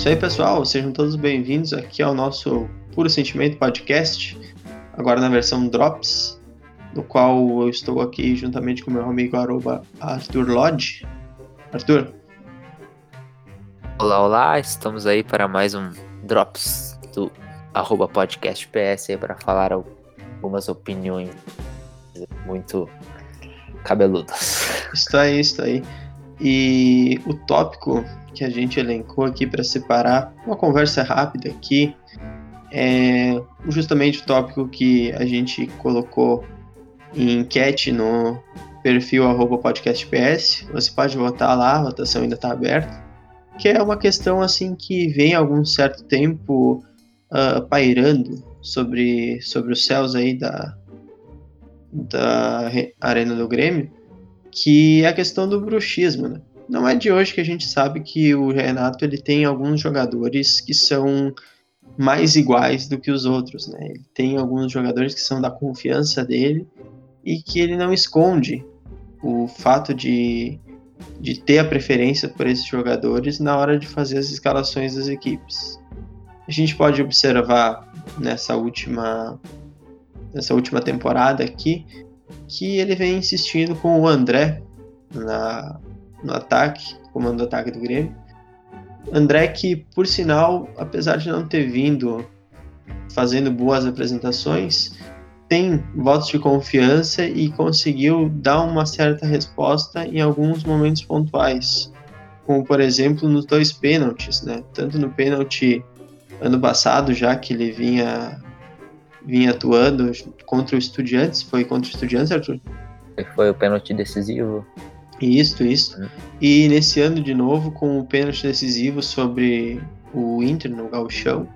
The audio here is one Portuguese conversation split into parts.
Isso aí, pessoal. Sejam todos bem-vindos aqui ao nosso Puro Sentimento Podcast, agora na versão Drops, no qual eu estou aqui juntamente com meu amigo arroba Arthur Lodge. Arthur. Olá, olá. Estamos aí para mais um Drops do arroba podcast PS para falar algumas opiniões muito cabeludas. Isso aí, isso aí. E o tópico que a gente elencou aqui para separar uma conversa rápida aqui é justamente o tópico que a gente colocou em enquete no perfil podcastps. Você pode votar lá, a votação ainda está aberta. Que é uma questão assim que vem há algum certo tempo uh, pairando sobre, sobre os céus aí da, da Arena do Grêmio, que é a questão do bruxismo, né? Não é de hoje que a gente sabe que o Renato ele tem alguns jogadores que são mais iguais do que os outros, né? Ele tem alguns jogadores que são da confiança dele e que ele não esconde o fato de, de ter a preferência por esses jogadores na hora de fazer as escalações das equipes. A gente pode observar nessa última nessa última temporada aqui que ele vem insistindo com o André na, no ataque, comando do ataque do Grêmio. André que, por sinal, apesar de não ter vindo fazendo boas apresentações, tem votos de confiança e conseguiu dar uma certa resposta em alguns momentos pontuais, como por exemplo nos dois pênaltis, né? Tanto no pênalti ano passado já que ele vinha vinha atuando contra o Estudiantes, foi contra o Estudiantes, Arthur? Foi o pênalti decisivo. Isso, isso. Hum. E nesse ano de novo com o pênalti decisivo sobre o Inter no Gauchão,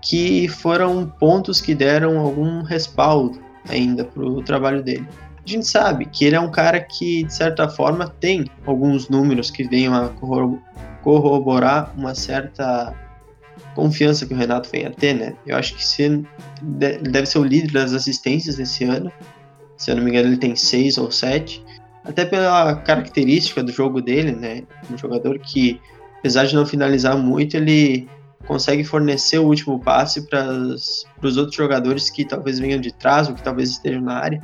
que foram pontos que deram algum respaldo ainda para o trabalho dele. A gente sabe que ele é um cara que, de certa forma, tem alguns números que venham a corroborar uma certa confiança que o Renato vem a ter, né? Eu acho que se, deve ser o líder das assistências desse ano. Se eu não me engano, ele tem seis ou sete. Até pela característica do jogo dele, né? Um jogador que, apesar de não finalizar muito, ele consegue fornecer o último passe para os outros jogadores que talvez venham de trás ou que talvez estejam na área.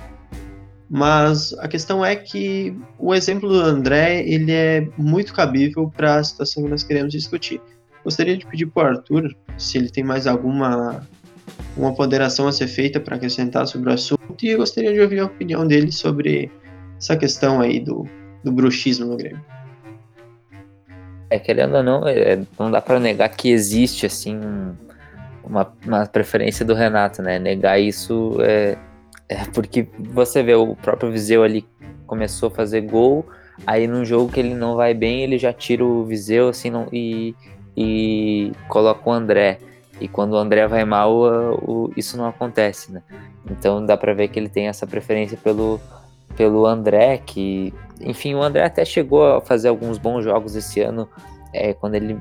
Mas a questão é que o exemplo do André ele é muito cabível para a situação que nós queremos discutir. Gostaria de pedir para o Arthur se ele tem mais alguma uma ponderação a ser feita para acrescentar sobre o assunto e gostaria de ouvir a opinião dele sobre essa questão aí do, do bruxismo no Grêmio. É, querendo ou não, é, não dá para negar que existe, assim, uma, uma, preferência do Renato, né? Negar isso é, é, porque você vê o próprio Viseu ali começou a fazer gol, aí num jogo que ele não vai bem, ele já tira o Viseu, assim, não, e, e coloca o André. E quando o André vai mal, o, o, isso não acontece, né? Então dá para ver que ele tem essa preferência pelo, pelo André, que, enfim, o André até chegou a fazer alguns bons jogos esse ano, é, quando ele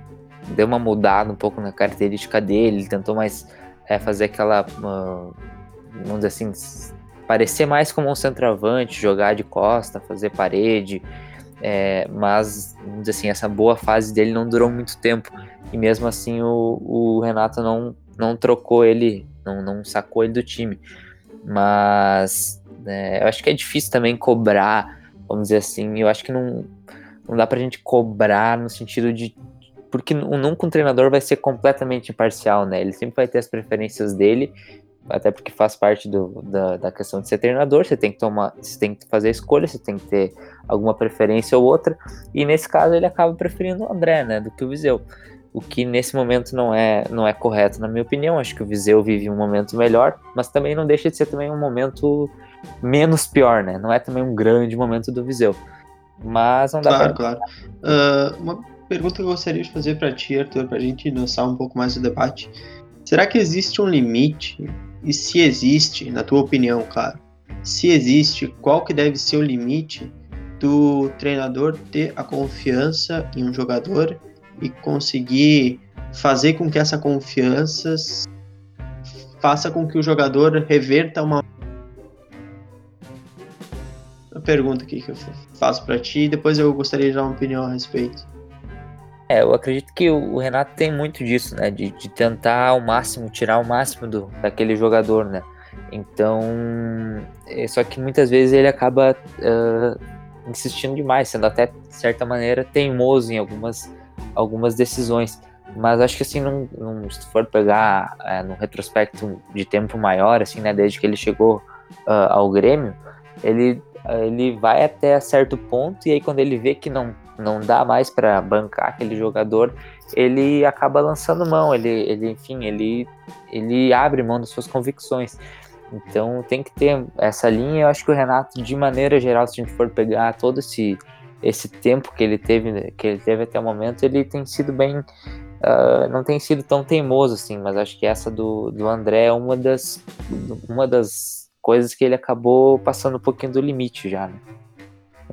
deu uma mudada um pouco na característica dele, ele tentou mais é, fazer aquela, uh, vamos dizer assim, parecer mais como um centroavante, jogar de costa, fazer parede, é, mas, vamos dizer assim, essa boa fase dele não durou muito tempo, e mesmo assim o, o Renato não, não trocou ele, não, não sacou ele do time, mas né? Eu acho que é difícil também cobrar, vamos dizer assim. Eu acho que não, não dá pra gente cobrar no sentido de. Porque nunca um treinador vai ser completamente imparcial, né? Ele sempre vai ter as preferências dele, até porque faz parte do, da, da questão de ser treinador. Você tem que tomar, você tem que fazer a escolha, você tem que ter alguma preferência ou outra. E nesse caso ele acaba preferindo o André, né? Do que o Viseu o que nesse momento não é, não é correto, na minha opinião. Acho que o Viseu vive um momento melhor, mas também não deixa de ser também um momento menos pior, né? Não é também um grande momento do Viseu. Mas não dá Claro, pra... claro. Uh, uma pergunta que eu gostaria de fazer para ti, Arthur, para a gente lançar um pouco mais o debate. Será que existe um limite? E se existe, na tua opinião, claro, se existe, qual que deve ser o limite do treinador ter a confiança em um jogador e conseguir fazer com que essa confiança faça com que o jogador reverta uma pergunta aqui que eu faço para ti e depois eu gostaria de dar uma opinião a respeito. É, eu acredito que o Renato tem muito disso, né? De, de tentar ao máximo, tirar o máximo do, daquele jogador, né? Então, é, só que muitas vezes ele acaba uh, insistindo demais, sendo até, de certa maneira, teimoso em algumas, algumas decisões. Mas acho que assim, num, num, se for pegar é, no retrospecto de tempo maior, assim, né, desde que ele chegou uh, ao Grêmio, ele, ele vai até certo ponto e aí quando ele vê que não, não dá mais para bancar aquele jogador, ele acaba lançando mão, ele, ele enfim, ele, ele abre mão das suas convicções. Então tem que ter essa linha. Eu acho que o Renato, de maneira geral, se a gente for pegar todo esse, esse tempo que ele teve, que ele teve até o momento, ele tem sido bem. Uh, não tem sido tão teimoso assim, mas acho que essa do, do André é uma das, uma das coisas que ele acabou passando um pouquinho do limite já, né?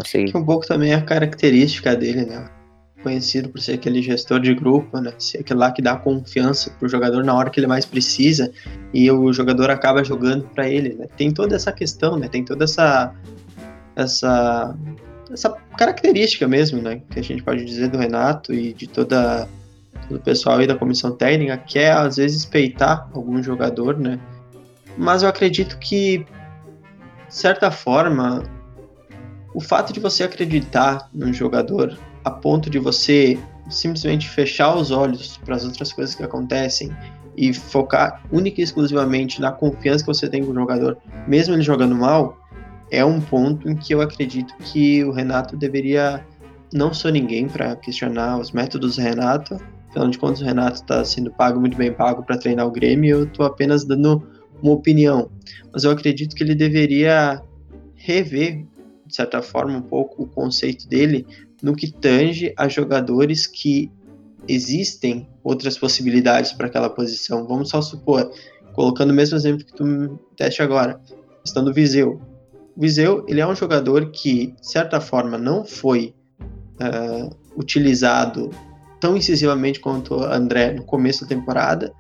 Sei. Que um pouco também é a característica dele, né? Conhecido por ser aquele gestor de grupo, né? Ser aquele lá que dá confiança pro jogador na hora que ele mais precisa e o jogador acaba jogando para ele, né? Tem toda essa questão, né? Tem toda essa essa essa característica mesmo, né? Que a gente pode dizer do Renato e de toda do pessoal aí da comissão técnica, que é às vezes peitar algum jogador, né? Mas eu acredito que, de certa forma, o fato de você acreditar num jogador a ponto de você simplesmente fechar os olhos para as outras coisas que acontecem e focar única e exclusivamente na confiança que você tem com o jogador, mesmo ele jogando mal, é um ponto em que eu acredito que o Renato deveria. Não sou ninguém para questionar os métodos do Renato, afinal de contas, o Renato está sendo pago, muito bem pago, para treinar o Grêmio, eu estou apenas dando uma opinião. Mas eu acredito que ele deveria rever, de certa forma, um pouco o conceito dele no que tange a jogadores que existem outras possibilidades para aquela posição. Vamos só supor, colocando o mesmo exemplo que tu me deste agora, questão do Viseu. O Viseu, ele é um jogador que, de certa forma, não foi uh, utilizado tão incisivamente quanto o André no começo da temporada,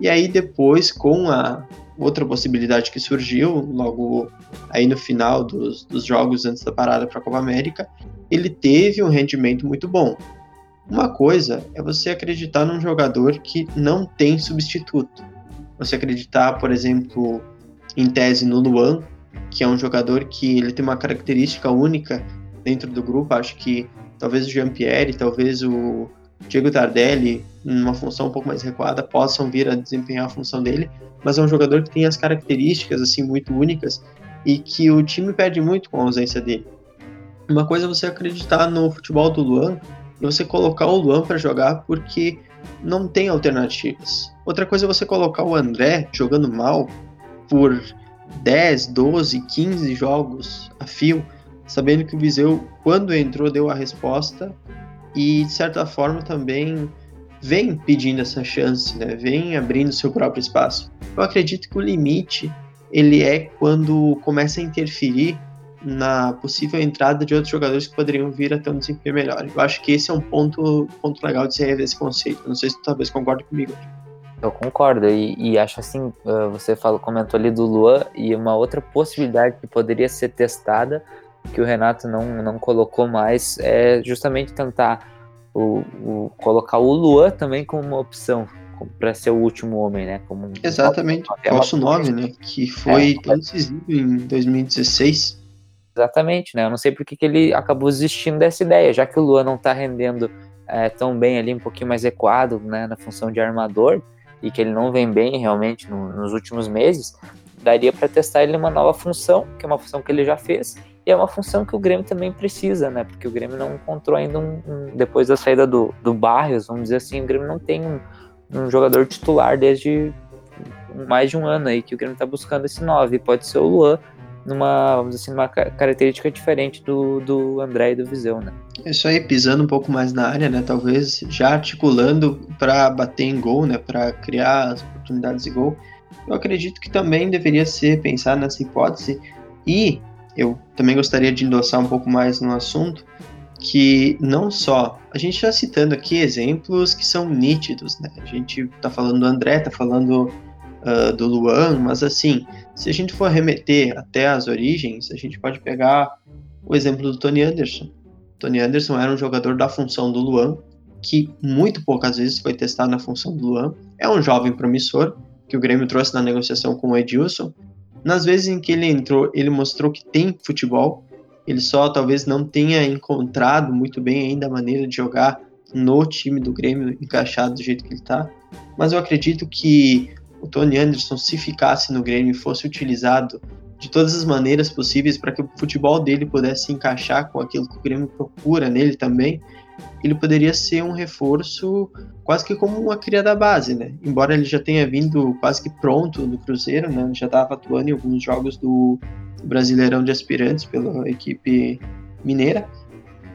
e aí depois, com a outra possibilidade que surgiu logo aí no final dos, dos jogos antes da parada para a Copa América, ele teve um rendimento muito bom. Uma coisa é você acreditar num jogador que não tem substituto. Você acreditar, por exemplo, em tese no Luan, que é um jogador que ele tem uma característica única dentro do grupo. Acho que talvez o Jean-Pierre, talvez o Diego Tardelli, numa função um pouco mais recuada, possam vir a desempenhar a função dele, mas é um jogador que tem as características assim muito únicas e que o time perde muito com a ausência dele. Uma coisa é você acreditar no futebol do Luan e você colocar o Luan para jogar porque não tem alternativas. Outra coisa é você colocar o André jogando mal por 10, 12, 15 jogos a fio, sabendo que o Viseu, quando entrou, deu a resposta e, de certa forma, também vem pedindo essa chance, né? vem abrindo seu próprio espaço. Eu acredito que o limite ele é quando começa a interferir na possível entrada de outros jogadores que poderiam vir a ter um desempenho melhor. Eu acho que esse é um ponto, ponto legal de se rever esse conceito. Não sei se tu talvez concorde comigo. Eu concordo, e, e, acho assim, você falou, comentou ali do Luan, e uma outra possibilidade que poderia ser testada, que o Renato não, não colocou mais, é justamente tentar o, o colocar o Luan também como uma opção, para ser o último homem, né? Como Exatamente, o nosso nome, né? Que foi é, tão decisivo em 2016. Exatamente, né? Eu não sei porque que ele acabou desistindo dessa ideia, já que o Luan não está rendendo é, tão bem ali, um pouquinho mais recuado, né? Na função de armador, e que ele não vem bem realmente no, nos últimos meses, daria para testar ele uma nova função, que é uma função que ele já fez, e é uma função que o Grêmio também precisa, né? Porque o Grêmio não encontrou ainda um, um depois da saída do, do Barrios, vamos dizer assim, o Grêmio não tem um, um jogador titular desde mais de um ano aí que o Grêmio está buscando esse 9. Pode ser o Luan, numa, vamos dizer assim, numa característica diferente do, do André e do Viseu, né? Isso aí, pisando um pouco mais na área, né? Talvez já articulando para bater em gol, né? Para criar as oportunidades de gol. Eu acredito que também deveria ser pensar nessa hipótese e eu também gostaria de endossar um pouco mais no assunto que não só a gente está citando aqui exemplos que são nítidos, né? A gente está falando do André, está falando uh, do Luan, mas assim, se a gente for remeter até as origens, a gente pode pegar o exemplo do Tony Anderson. Tony Anderson era um jogador da função do Luan, que muito poucas vezes foi testado na função do Luan. É um jovem promissor, que o Grêmio trouxe na negociação com o Edilson. Nas vezes em que ele entrou, ele mostrou que tem futebol, ele só talvez não tenha encontrado muito bem ainda a maneira de jogar no time do Grêmio encaixado do jeito que ele está. Mas eu acredito que o Tony Anderson, se ficasse no Grêmio e fosse utilizado de todas as maneiras possíveis para que o futebol dele pudesse encaixar com aquilo que o Grêmio procura nele também, ele poderia ser um reforço quase que como uma cria da base, né? Embora ele já tenha vindo quase que pronto no Cruzeiro, né? Já estava atuando em alguns jogos do Brasileirão de Aspirantes pela equipe mineira.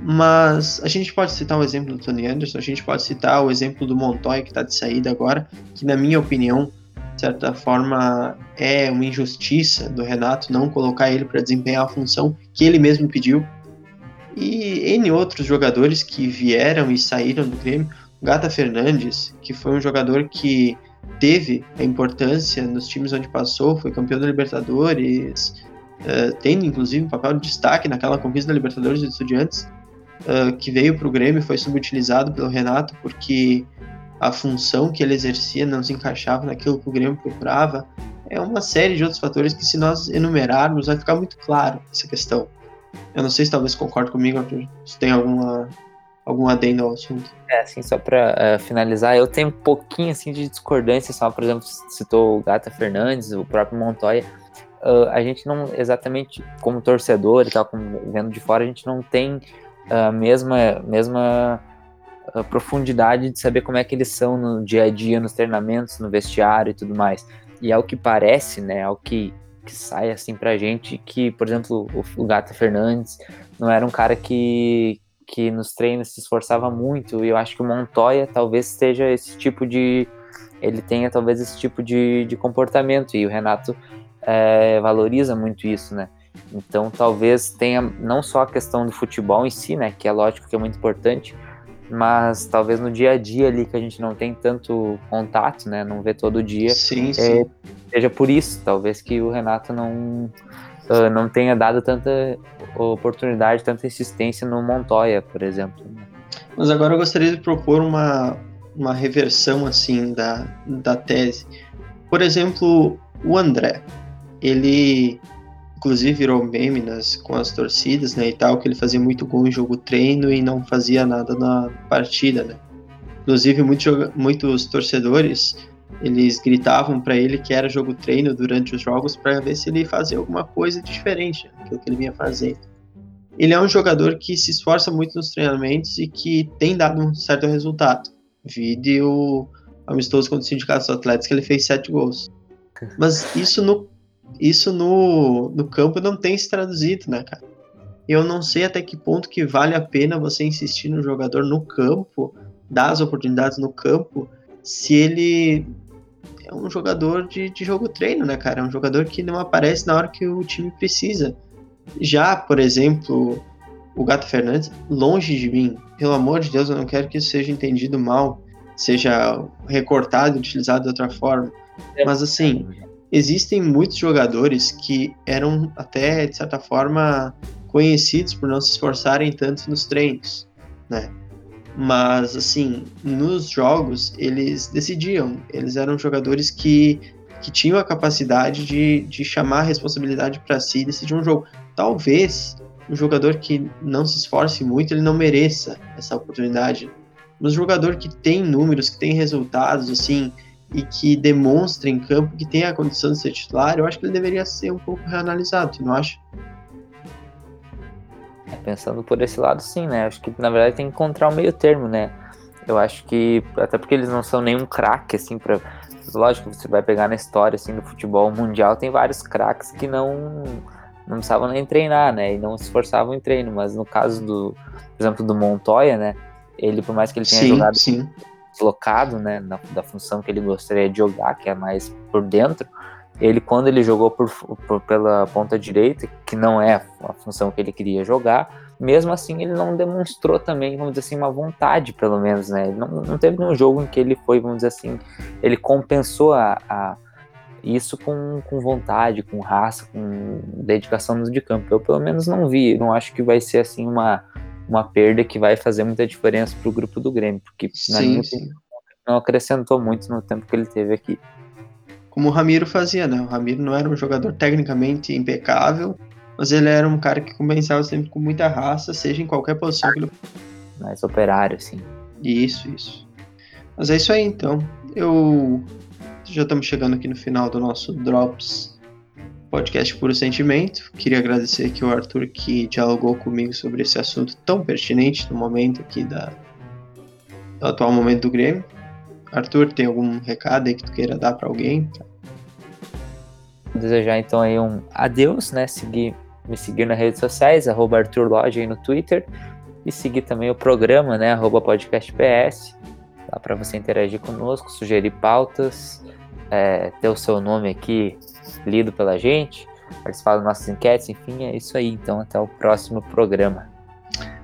Mas a gente pode citar o exemplo do Tony Anderson, a gente pode citar o exemplo do Montoya, que está de saída agora, que na minha opinião de certa forma, é uma injustiça do Renato não colocar ele para desempenhar a função que ele mesmo pediu. E N outros jogadores que vieram e saíram do Grêmio. Gata Fernandes, que foi um jogador que teve a importância nos times onde passou, foi campeão da Libertadores, uh, tendo inclusive um papel de destaque naquela conquista da Libertadores dos Estudiantes, uh, que veio para o Grêmio e foi subutilizado pelo Renato porque a função que ele exercia não se encaixava naquilo que o Grêmio procurava. É uma série de outros fatores que, se nós enumerarmos, vai ficar muito claro essa questão. Eu não sei se talvez concorde comigo, Arthur, se tem alguma, algum adendo ao assunto. É, assim, só para uh, é, finalizar, eu tenho um pouquinho assim de discordância, só, por exemplo, citou o Gata Fernandes, o próprio Montoya. Uh, a gente não exatamente, como torcedor e tal, como vendo de fora, a gente não tem a mesma, mesma a profundidade de saber como é que eles são no dia a dia, nos treinamentos, no vestiário e tudo mais. E é o que parece, né, o que, que sai assim pra gente, que, por exemplo, o, o Gata Fernandes não era um cara que, que nos treinos se esforçava muito, e eu acho que o Montoya talvez esteja esse tipo de. Ele tenha talvez esse tipo de, de comportamento, e o Renato é, valoriza muito isso, né? Então talvez tenha não só a questão do futebol em si, né? Que é lógico que é muito importante, mas talvez no dia a dia ali que a gente não tem tanto contato, né, não vê todo dia, sim, é, sim. seja por isso, talvez que o Renato não uh, não tenha dado tanta oportunidade, tanta insistência no Montoya, por exemplo. Mas agora eu gostaria de propor uma, uma reversão assim da, da tese. Por exemplo, o André, ele inclusive virou meme nas, com as torcidas, né, e tal, que ele fazia muito gol em jogo treino e não fazia nada na partida, né. Inclusive, muitos, muitos torcedores, eles gritavam para ele que era jogo treino durante os jogos para ver se ele fazia alguma coisa diferente daquilo que ele vinha fazendo. Ele é um jogador que se esforça muito nos treinamentos e que tem dado um certo resultado. Vídeo amistoso contra o Sindicato dos Atletas que ele fez sete gols. Mas isso no isso no, no campo não tem se traduzido, né, cara? Eu não sei até que ponto que vale a pena você insistir no jogador no campo, dar as oportunidades no campo, se ele é um jogador de, de jogo treino, né, cara? É um jogador que não aparece na hora que o time precisa. Já, por exemplo, o Gato Fernandes, longe de mim, pelo amor de Deus, eu não quero que isso seja entendido mal, seja recortado, utilizado de outra forma. Mas assim, existem muitos jogadores que eram até, de certa forma, conhecidos por não se esforçarem tanto nos treinos, né? Mas, assim, nos jogos, eles decidiam. Eles eram jogadores que, que tinham a capacidade de, de chamar a responsabilidade para si e decidir um jogo. Talvez um jogador que não se esforce muito, ele não mereça essa oportunidade. Mas um jogador que tem números, que tem resultados, assim, e que demonstre em campo que tem a condição de ser titular, eu acho que ele deveria ser um pouco reanalisado, tu não acha? É, pensando por esse lado, sim, né? Acho que na verdade tem que encontrar um meio termo, né? Eu acho que, até porque eles não são nenhum craque, assim, pra. Lógico, você vai pegar na história, assim, do futebol mundial, tem vários craques que não não precisavam nem treinar, né? E não se esforçavam em treino, mas no caso do, por exemplo, do Montoya, né? Ele, por mais que ele tenha sim, jogado sim deslocado, né, na, da função que ele gostaria de jogar, que é mais por dentro, ele quando ele jogou por, por, pela ponta direita, que não é a função que ele queria jogar, mesmo assim ele não demonstrou também, vamos dizer assim, uma vontade, pelo menos, né? Não, não teve nenhum jogo em que ele foi, vamos dizer assim, ele compensou a, a isso com, com vontade, com raça, com dedicação no de campo. Eu pelo menos não vi, não acho que vai ser assim uma uma perda que vai fazer muita diferença para o grupo do Grêmio, porque na sim, minha sim. não acrescentou muito no tempo que ele teve aqui. Como o Ramiro fazia, né? O Ramiro não era um jogador tecnicamente impecável, mas ele era um cara que compensava sempre com muita raça, seja em qualquer posição que ele Mais operário, assim. Isso, isso. Mas é isso aí então. Eu já estamos chegando aqui no final do nosso Drops podcast Puro Sentimento. Queria agradecer aqui o Arthur que dialogou comigo sobre esse assunto tão pertinente no momento aqui da do atual momento do Grêmio. Arthur, tem algum recado aí que tu queira dar para alguém? Desejar então aí um adeus, né? Seguir, me seguir nas redes sociais, arroba Arthur Lodge aí no Twitter. E seguir também o programa, né? Arroba podcastps. Dá para você interagir conosco, sugerir pautas, é, ter o seu nome aqui lido pela gente, participar das nossas enquetes, enfim, é isso aí. Então, até o próximo programa.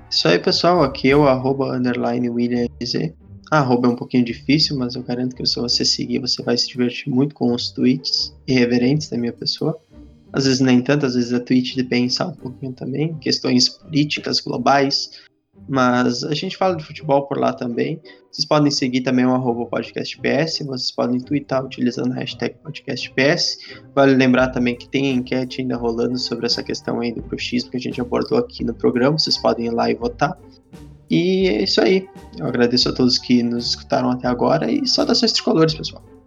Isso aí, pessoal. Aqui é o arroba underline William Z. Arroba é um pouquinho difícil, mas eu garanto que se você seguir, você vai se divertir muito com os tweets irreverentes da minha pessoa. Às vezes nem tanto, às vezes é tweet de pensar um pouquinho também, questões políticas globais, mas a gente fala de futebol por lá também. Vocês podem seguir também o arroba podcastps, vocês podem twittar utilizando a hashtag podcastps. Vale lembrar também que tem enquete ainda rolando sobre essa questão aí do bruxismo que a gente abordou aqui no programa, vocês podem ir lá e votar. E é isso aí. Eu agradeço a todos que nos escutaram até agora e saudações tricolores, pessoal.